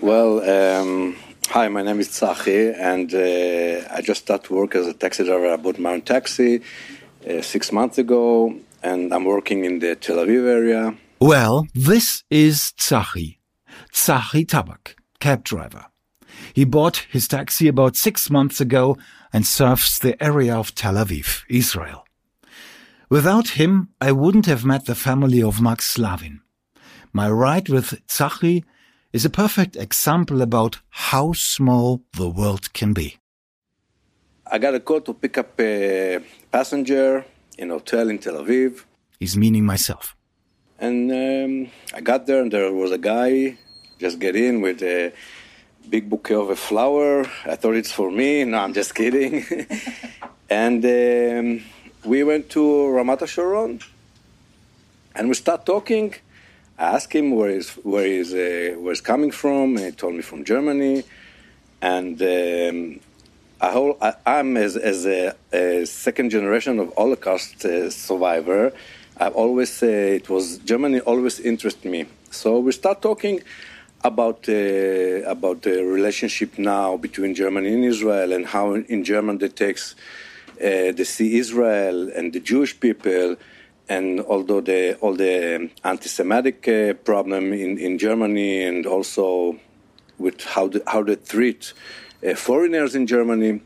Well, um, hi, my name is Tzachi, and uh, I just started work as a taxi driver. I bought my own taxi uh, six months ago, and I'm working in the Tel Aviv area. Well, this is Tzachi. Tzachi Tabak, cab driver. He bought his taxi about six months ago and serves the area of Tel Aviv, Israel. Without him, I wouldn't have met the family of Mark Slavin. My ride with Tzachi is a perfect example about how small the world can be. I got a call to pick up a passenger in a hotel in Tel Aviv. He's meaning myself. And um, I got there, and there was a guy just get in with a big bouquet of a flower. I thought it's for me. No, I'm just kidding. and um, we went to Ramat Sharon, and we start talking. I asked him where he's where he's uh, where he's coming from, and he told me from Germany. And um, I hold, I, am as, as a, a, second generation of Holocaust uh, survivor. I've always uh, it was Germany always interested me. So we start talking about uh, about the relationship now between Germany and Israel and how in Germany they takes uh, they see Israel and the Jewish people and although the all the anti-Semitic uh, problem in, in Germany and also with how the, how they treat uh, foreigners in Germany.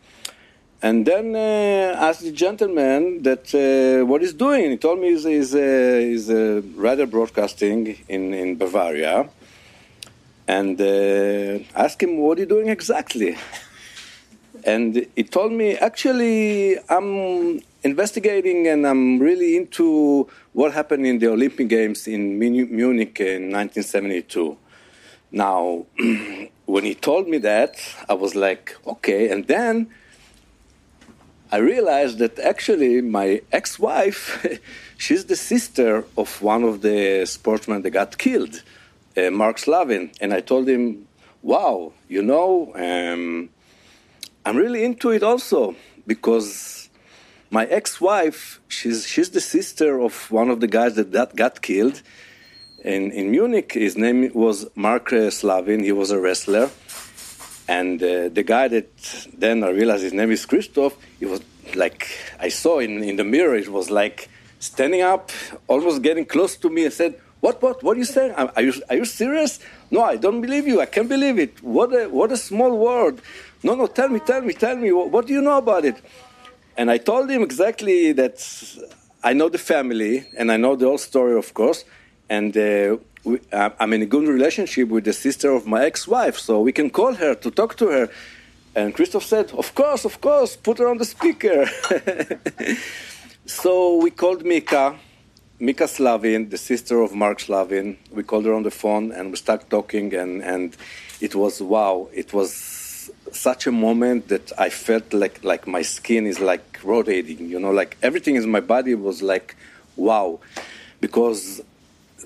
And then uh, asked the gentleman that uh, what he's doing. He told me he's, he's, he's rather broadcasting in, in Bavaria. And asked him, what he's doing exactly? and he told me, actually, I'm investigating and I'm really into what happened in the Olympic Games in Munich in 1972. Now, when he told me that, I was like, okay. And then I realized that actually my ex wife, she's the sister of one of the sportsmen that got killed, uh, Mark Slavin. And I told him, wow, you know, um, I'm really into it also because my ex-wife, she's she's the sister of one of the guys that, that got killed in in Munich. His name was Mark Slavin. He was a wrestler, and uh, the guy that then I realized his name is Christoph. He was like I saw in in the mirror. It was like standing up, almost getting close to me, and said. What, what, what are you saying? Are you, are you serious? No, I don't believe you. I can't believe it. What a, what a small world. No, no, tell me, tell me, tell me. What, what do you know about it? And I told him exactly that I know the family and I know the whole story, of course. And uh, we, I'm in a good relationship with the sister of my ex-wife, so we can call her to talk to her. And Christoph said, "Of course, of course, put her on the speaker." so we called Mika, Mika Slavin, the sister of Mark Slavin. We called her on the phone and we started talking, and and it was wow. It was such a moment that I felt like like my skin is like rotating. You know, like everything in my body was like wow, because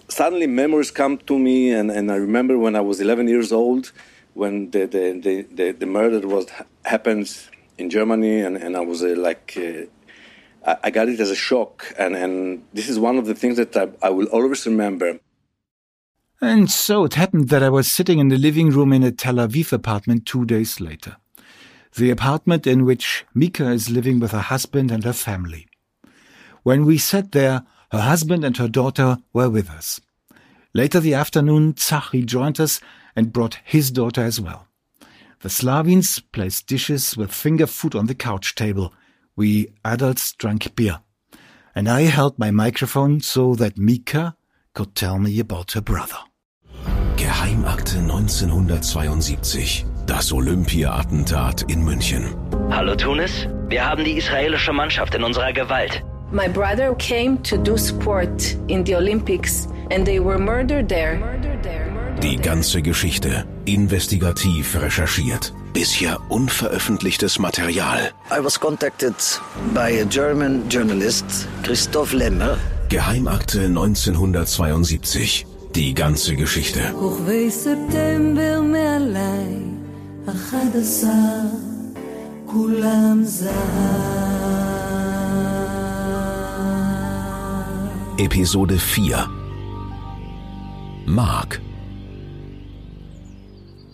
suddenly memories come to me, and, and I remember when I was 11 years old, when the the the, the, the murder was happened in Germany, and, and I was uh, like. Uh, I got it as a shock, and, and this is one of the things that I, I will always remember. And so it happened that I was sitting in the living room in a Tel Aviv apartment two days later. The apartment in which Mika is living with her husband and her family. When we sat there, her husband and her daughter were with us. Later the afternoon, Tzachi joined us and brought his daughter as well. The Slavins placed dishes with finger food on the couch table. We adults drank beer. And I held my microphone so that Mika could tell me about her brother. Geheimakte 1972. Das Olympia-Attentat in München. Hallo Tunis, wir haben die israelische Mannschaft in unserer Gewalt. My brother came to do sport in the Olympics and they were murdered there. Die ganze Geschichte investigativ recherchiert. Bisher unveröffentlichtes Material. I was contacted by a German journalist, Christoph Lemmer. Geheimakte 1972. Die ganze Geschichte. Episode 4 Mark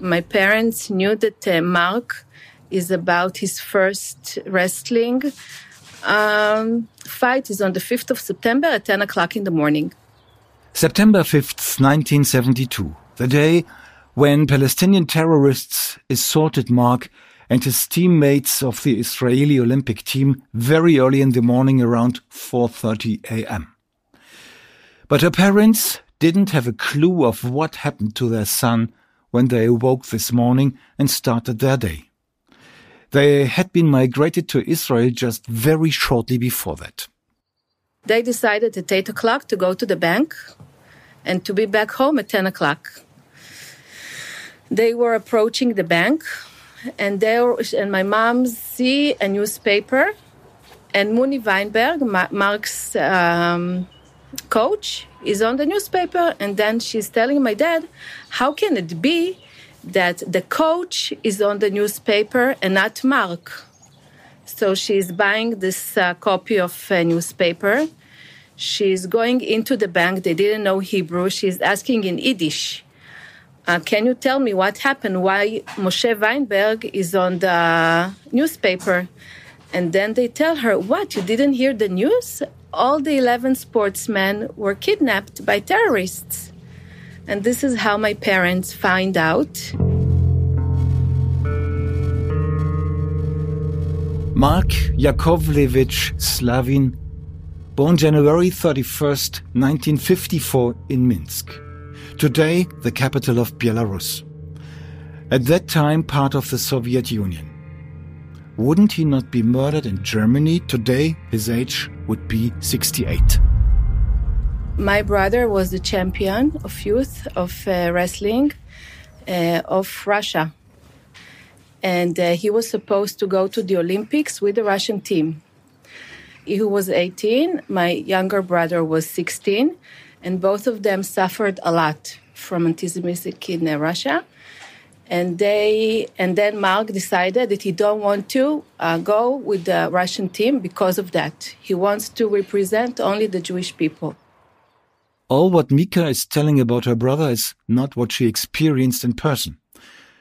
My parents knew that uh, Mark is about his first wrestling um, fight is on the 5th of September at 10 o'clock in the morning. September 5th, 1972, the day when Palestinian terrorists assaulted Mark and his teammates of the Israeli Olympic team very early in the morning around 4:30 a.m. But her parents didn't have a clue of what happened to their son when they awoke this morning and started their day. They had been migrated to Israel just very shortly before that. They decided at 8 o'clock to go to the bank and to be back home at 10 o'clock. They were approaching the bank and there and my mom see a newspaper and Muni Weinberg, Mark's um, coach, is on the newspaper and then she's telling my dad, how can it be that the coach is on the newspaper and not Mark. So she's buying this uh, copy of a newspaper. She's going into the bank. They didn't know Hebrew. She's asking in Yiddish. Uh, can you tell me what happened? Why Moshe Weinberg is on the newspaper? And then they tell her, What? You didn't hear the news? All the 11 sportsmen were kidnapped by terrorists. And this is how my parents find out. Mark Yakovlevich Slavin, born January 31st, 1954 in Minsk, today the capital of Belarus. At that time part of the Soviet Union. Wouldn't he not be murdered in Germany? Today his age would be 68. My brother was the champion of youth of uh, wrestling uh, of Russia. And uh, he was supposed to go to the Olympics with the Russian team. He was 18, my younger brother was 16, and both of them suffered a lot from anti-Semitic in uh, Russia. And they and then Mark decided that he don't want to uh, go with the Russian team because of that. He wants to represent only the Jewish people. All what Mika is telling about her brother is not what she experienced in person.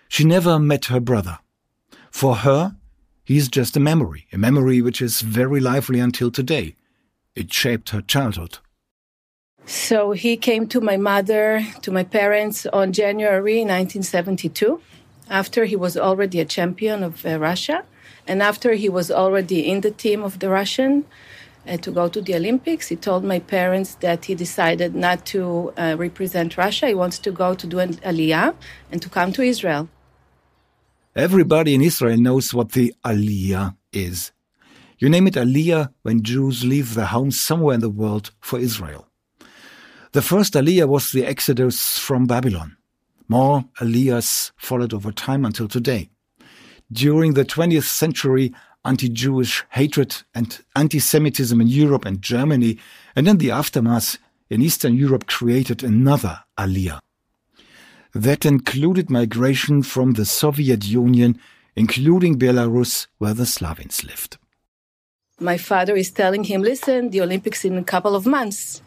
She never met her brother. For her, he is just a memory, a memory which is very lively until today. It shaped her childhood. So he came to my mother, to my parents on January 1972, after he was already a champion of uh, Russia, and after he was already in the team of the Russian uh, to go to the Olympics. He told my parents that he decided not to uh, represent Russia. He wants to go to do an Aliyah and to come to Israel. Everybody in Israel knows what the Aliyah is. You name it Aliyah when Jews leave their homes somewhere in the world for Israel. The first Aliyah was the exodus from Babylon. More Aliyahs followed over time until today. During the 20th century, anti-Jewish hatred and anti-Semitism in Europe and Germany, and in the aftermath in Eastern Europe created another aliyah. That included migration from the Soviet Union, including Belarus, where the Slavins lived. My father is telling him, listen, the Olympics in a couple of months.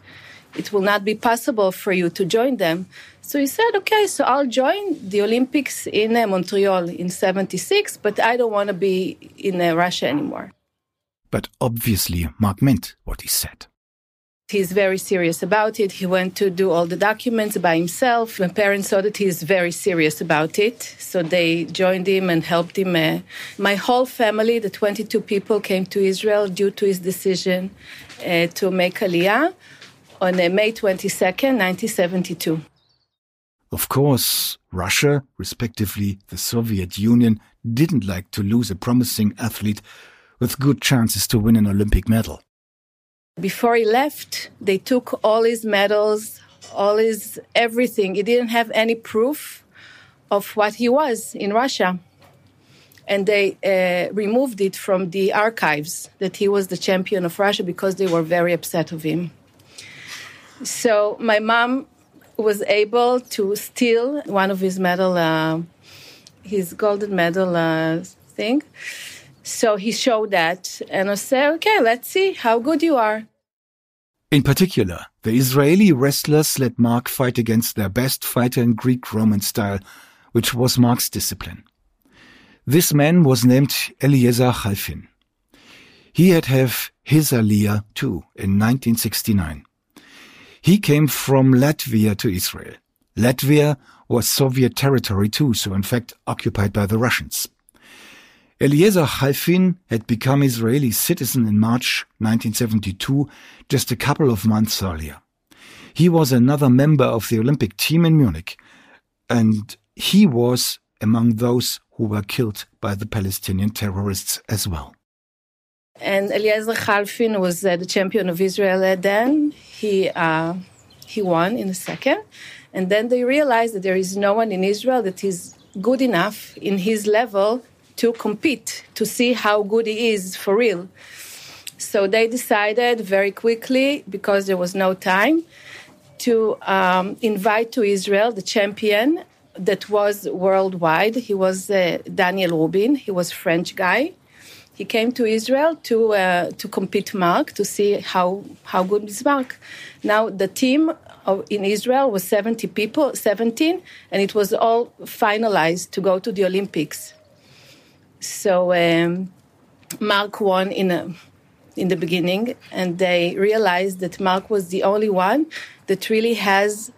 It will not be possible for you to join them. So he said, okay, so I'll join the Olympics in uh, Montreal in 76, but I don't want to be in uh, Russia anymore. But obviously, Mark meant what he said. He's very serious about it. He went to do all the documents by himself. My parents saw that he's very serious about it. So they joined him and helped him. Uh, my whole family, the 22 people, came to Israel due to his decision uh, to make Aliyah on uh, May 22nd, 1972. Of course, Russia, respectively the Soviet Union, didn't like to lose a promising athlete with good chances to win an Olympic medal. Before he left, they took all his medals, all his everything. He didn't have any proof of what he was in Russia. And they uh, removed it from the archives that he was the champion of Russia because they were very upset of him. So my mom was able to steal one of his medal, uh, his golden medal uh, thing. So he showed that, and I said, "Okay, let's see how good you are." In particular, the Israeli wrestlers let Mark fight against their best fighter in Greek-Roman style, which was Mark's discipline. This man was named Eliezer Chalfin. He had have his Aliyah too in 1969. He came from Latvia to Israel. Latvia was Soviet territory too, so in fact occupied by the Russians. Eliezer Chalfin had become Israeli citizen in March 1972, just a couple of months earlier. He was another member of the Olympic team in Munich, and he was among those who were killed by the Palestinian terrorists as well. And Eliezer Chalfin was uh, the champion of Israel then. He uh, he won in a second, and then they realized that there is no one in Israel that is good enough in his level to compete to see how good he is for real. So they decided very quickly, because there was no time, to um, invite to Israel the champion that was worldwide. He was uh, Daniel Robin. He was French guy. He came to Israel to uh, to compete Mark to see how how good is Mark. Now the team of, in Israel was 70 people, 17, and it was all finalized to go to the Olympics. So um, Mark won in a, in the beginning, and they realized that Mark was the only one that really has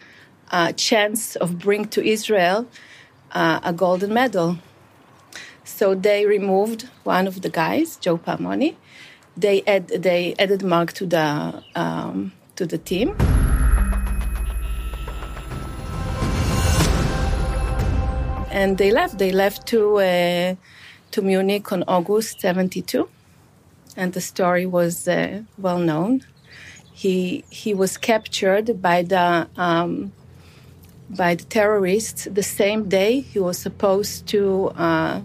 a chance of bring to Israel uh, a golden medal. So they removed one of the guys, Joe Palmoni. They add, they added Mark to the um, to the team. And they left. They left to uh, to Munich on August 72. And the story was uh, well known. He, he was captured by the, um, by the terrorists the same day he was supposed to, uh,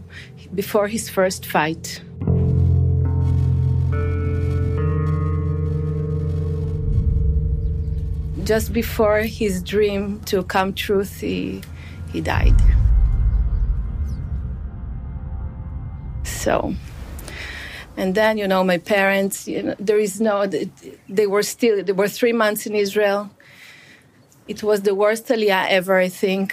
before his first fight. Just before his dream to come true, he, he died. so and then you know my parents you know there is no they were still they were three months in israel it was the worst aliyah ever i think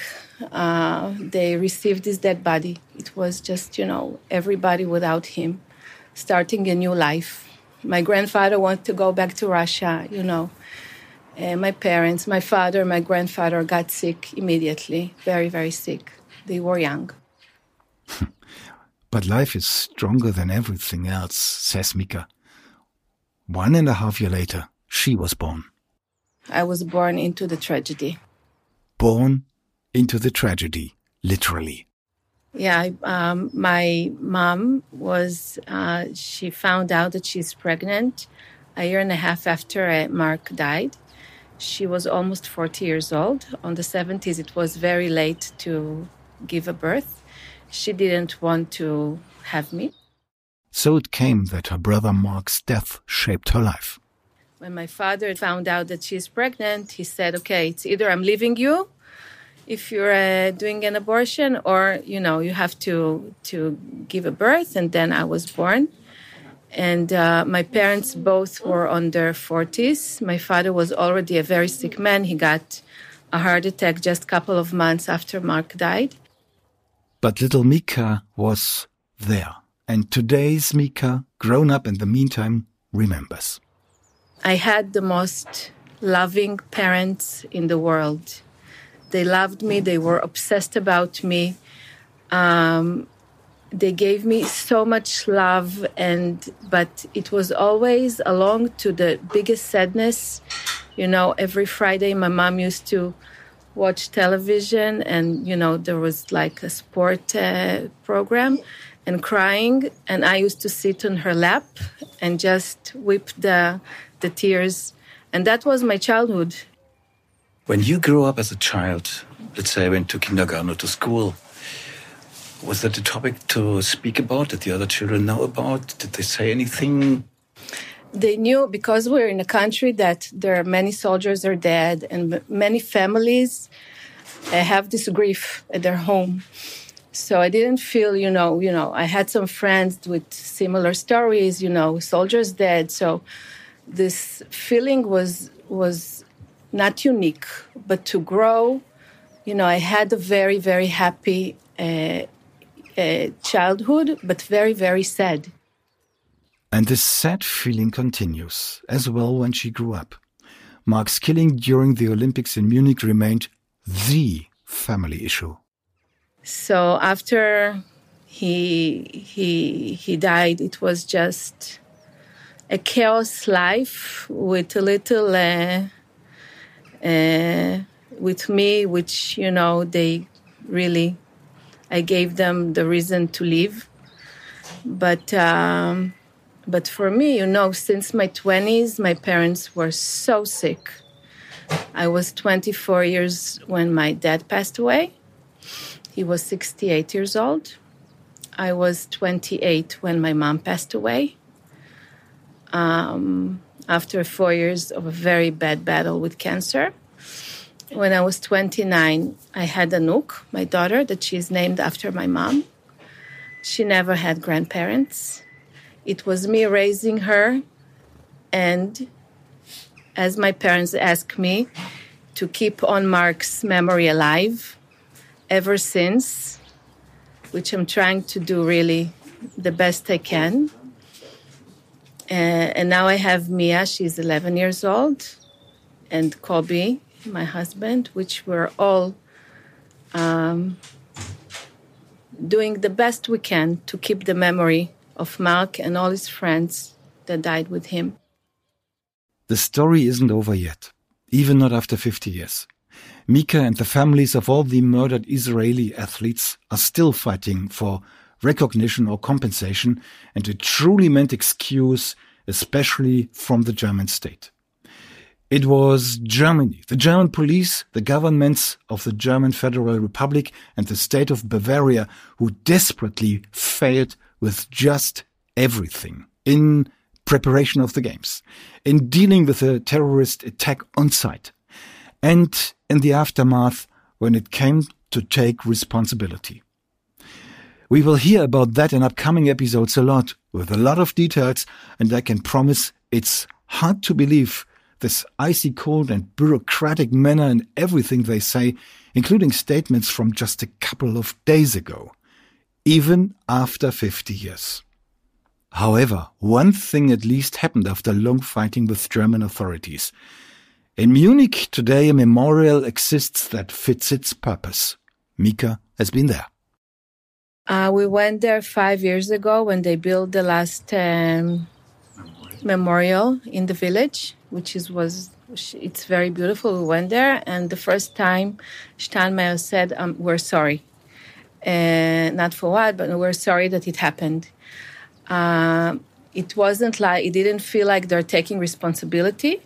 uh, they received his dead body it was just you know everybody without him starting a new life my grandfather wanted to go back to russia you know and my parents my father my grandfather got sick immediately very very sick they were young But life is stronger than everything else, says Mika. One and a half year later, she was born. I was born into the tragedy. Born into the tragedy, literally. Yeah, um, my mom was, uh, she found out that she's pregnant a year and a half after Mark died. She was almost 40 years old. On the 70s, it was very late to give a birth she didn't want to have me. So it came that her brother Mark's death shaped her life. When my father found out that she's pregnant, he said, okay, it's either I'm leaving you if you're uh, doing an abortion or, you know, you have to, to give a birth. And then I was born. And uh, my parents both were on their 40s. My father was already a very sick man. He got a heart attack just a couple of months after Mark died. But little Mika was there. And today's Mika, grown up in the meantime, remembers. I had the most loving parents in the world. They loved me, they were obsessed about me. Um, they gave me so much love and but it was always along to the biggest sadness. You know every friday my mom used to watch television and you know there was like a sport uh, program and crying. And i used to sit on her lap and just weep the the tears. And that was my childhood when you grew up as a child let's say I went to kindergarten or to school was that a topic to speak about did the other children know about? Did they say anything? They knew because we're in a country that there are many soldiers are dead and many families uh, have this grief at their home. So i didn't feel you know you know i had some friends with similar stories you know soldiers dead. So this feeling was was not unique but to grow you know, I had a very, very happy uh, uh, childhood, but very, very sad. And this sad feeling continues as well when she grew up. Mark's killing during the Olympics in Munich remained the family issue. So after he he he died, it was just a chaos life with a little uh, uh, with me, which you know they really I gave them the reason to live, but. Um, but for me, you know, since my 20s, my parents were so sick. I was 24 years when my dad passed away. He was 68 years old. I was 28 when my mom passed away. Um, after four years of a very bad battle with cancer. When I was 29, I had Anouk, my daughter, that she's named after my mom. She never had grandparents. It was me raising her, and as my parents asked me to keep on Mark's memory alive ever since, which I'm trying to do really the best I can. Uh, and now I have Mia, she's 11 years old, and Kobe, my husband, which we're all um, doing the best we can to keep the memory of Mark and all his friends that died with him. The story isn't over yet, even not after 50 years. Mika and the families of all the murdered Israeli athletes are still fighting for recognition or compensation and a truly meant excuse, especially from the German state. It was Germany, the German police, the governments of the German Federal Republic and the state of Bavaria who desperately failed with just everything in preparation of the games, in dealing with a terrorist attack on site, and in the aftermath when it came to take responsibility. We will hear about that in upcoming episodes a lot, with a lot of details, and I can promise it's hard to believe this icy cold and bureaucratic manner in everything they say, including statements from just a couple of days ago even after 50 years. However, one thing at least happened after long fighting with German authorities. In Munich today a memorial exists that fits its purpose. Mika has been there. Uh, we went there five years ago when they built the last um, memorial in the village, which is was it's very beautiful. We went there, and the first time Steinmeier said, um, "We're sorry." and not for what, but we're sorry that it happened. Uh, it wasn't like it didn't feel like they're taking responsibility.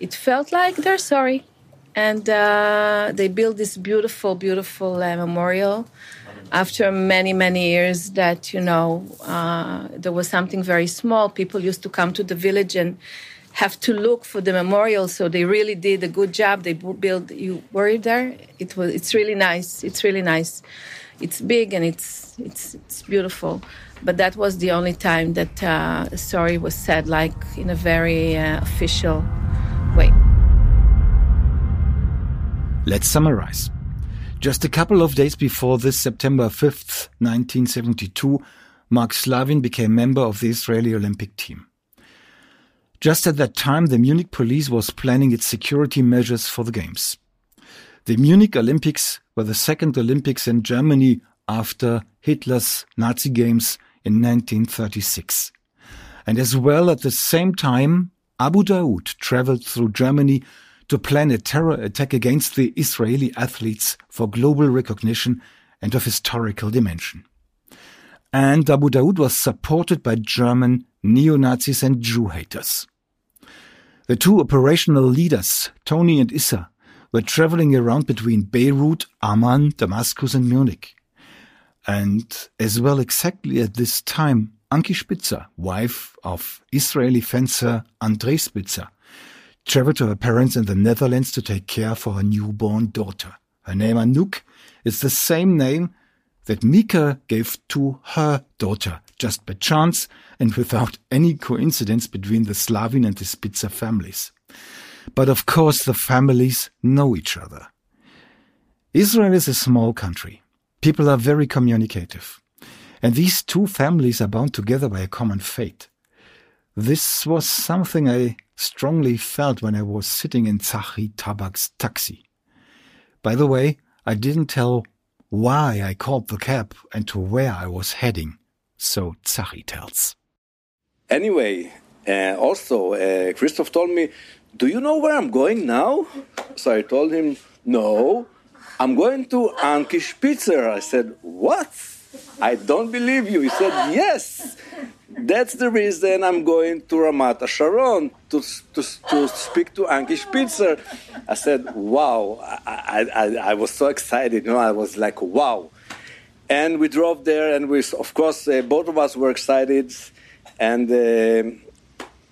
It felt like they're sorry, and uh, they built this beautiful, beautiful uh, memorial after many, many years. That you know uh, there was something very small. People used to come to the village and have to look for the memorial. So they really did a good job. They built. You were there. It was. It's really nice. It's really nice it's big and it's it's it's beautiful. But that was the only time that uh, a story was said like in a very uh, official way. Let's summarize. Just a couple of days before this September 5th, 1972, Mark Slavin became member of the Israeli Olympic team. Just at that time, the Munich police was planning its security measures for the Games. The Munich Olympics were the second Olympics in Germany after Hitler's Nazi Games in 1936. And as well at the same time, Abu Daoud traveled through Germany to plan a terror attack against the Israeli athletes for global recognition and of historical dimension. And Abu Daoud was supported by German neo-Nazis and Jew haters. The two operational leaders, Tony and Issa, were traveling around between Beirut, Amman, Damascus, and Munich. And as well, exactly at this time, Ankie Spitzer, wife of Israeli fencer Andrei Spitzer, traveled to her parents in the Netherlands to take care for her newborn daughter. Her name Anouk is the same name that Mika gave to her daughter, just by chance and without any coincidence between the Slavin and the Spitzer families. But of course, the families know each other. Israel is a small country. People are very communicative. And these two families are bound together by a common fate. This was something I strongly felt when I was sitting in Tzachi Tabak's taxi. By the way, I didn't tell why I called the cab and to where I was heading. So Tzachi tells. Anyway, uh, also, uh, Christoph told me, Do you know where I'm going now? So I told him, No, I'm going to Ankie Spitzer. I said, What? I don't believe you. He said, Yes. That's the reason I'm going to Ramat Sharon to, to, to speak to Ankie Spitzer. I said, Wow. I, I, I was so excited. You know, I was like, Wow. And we drove there, and we, of course, uh, both of us were excited. And uh,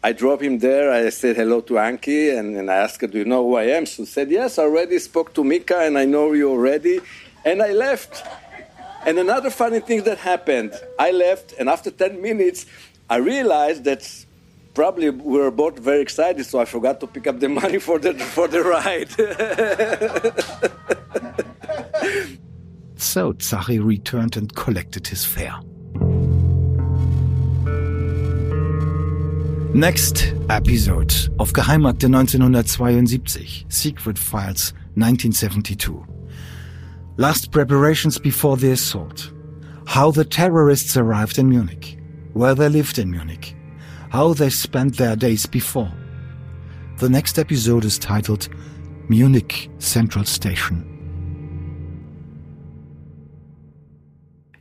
I drove him there. I said hello to Ankie, and, and I asked her, Do you know who I am? She said, Yes, I already spoke to Mika, and I know you already. And I left. And another funny thing that happened I left, and after 10 minutes, I realized that probably we were both very excited, so I forgot to pick up the money for the, for the ride. so Tzachi returned and collected his fare. Next episode of Geheimakte 1972, Secret Files 1972. Last preparations before the assault. How the terrorists arrived in Munich. Where they lived in Munich. How they spent their days before. The next episode is titled Munich Central Station.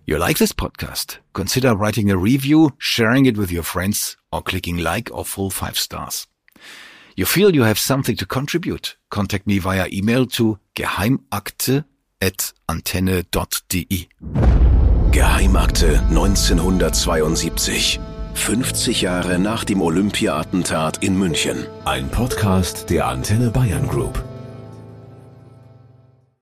You like this podcast? Consider writing a review, sharing it with your friends, or clicking like or full five stars. You feel you have something to contribute? Contact me via email to geheimakte antenne.de. Geheimakte 1972. 50 Jahre nach dem Olympia-Attentat in München. Ein Podcast der Antenne Bayern Group.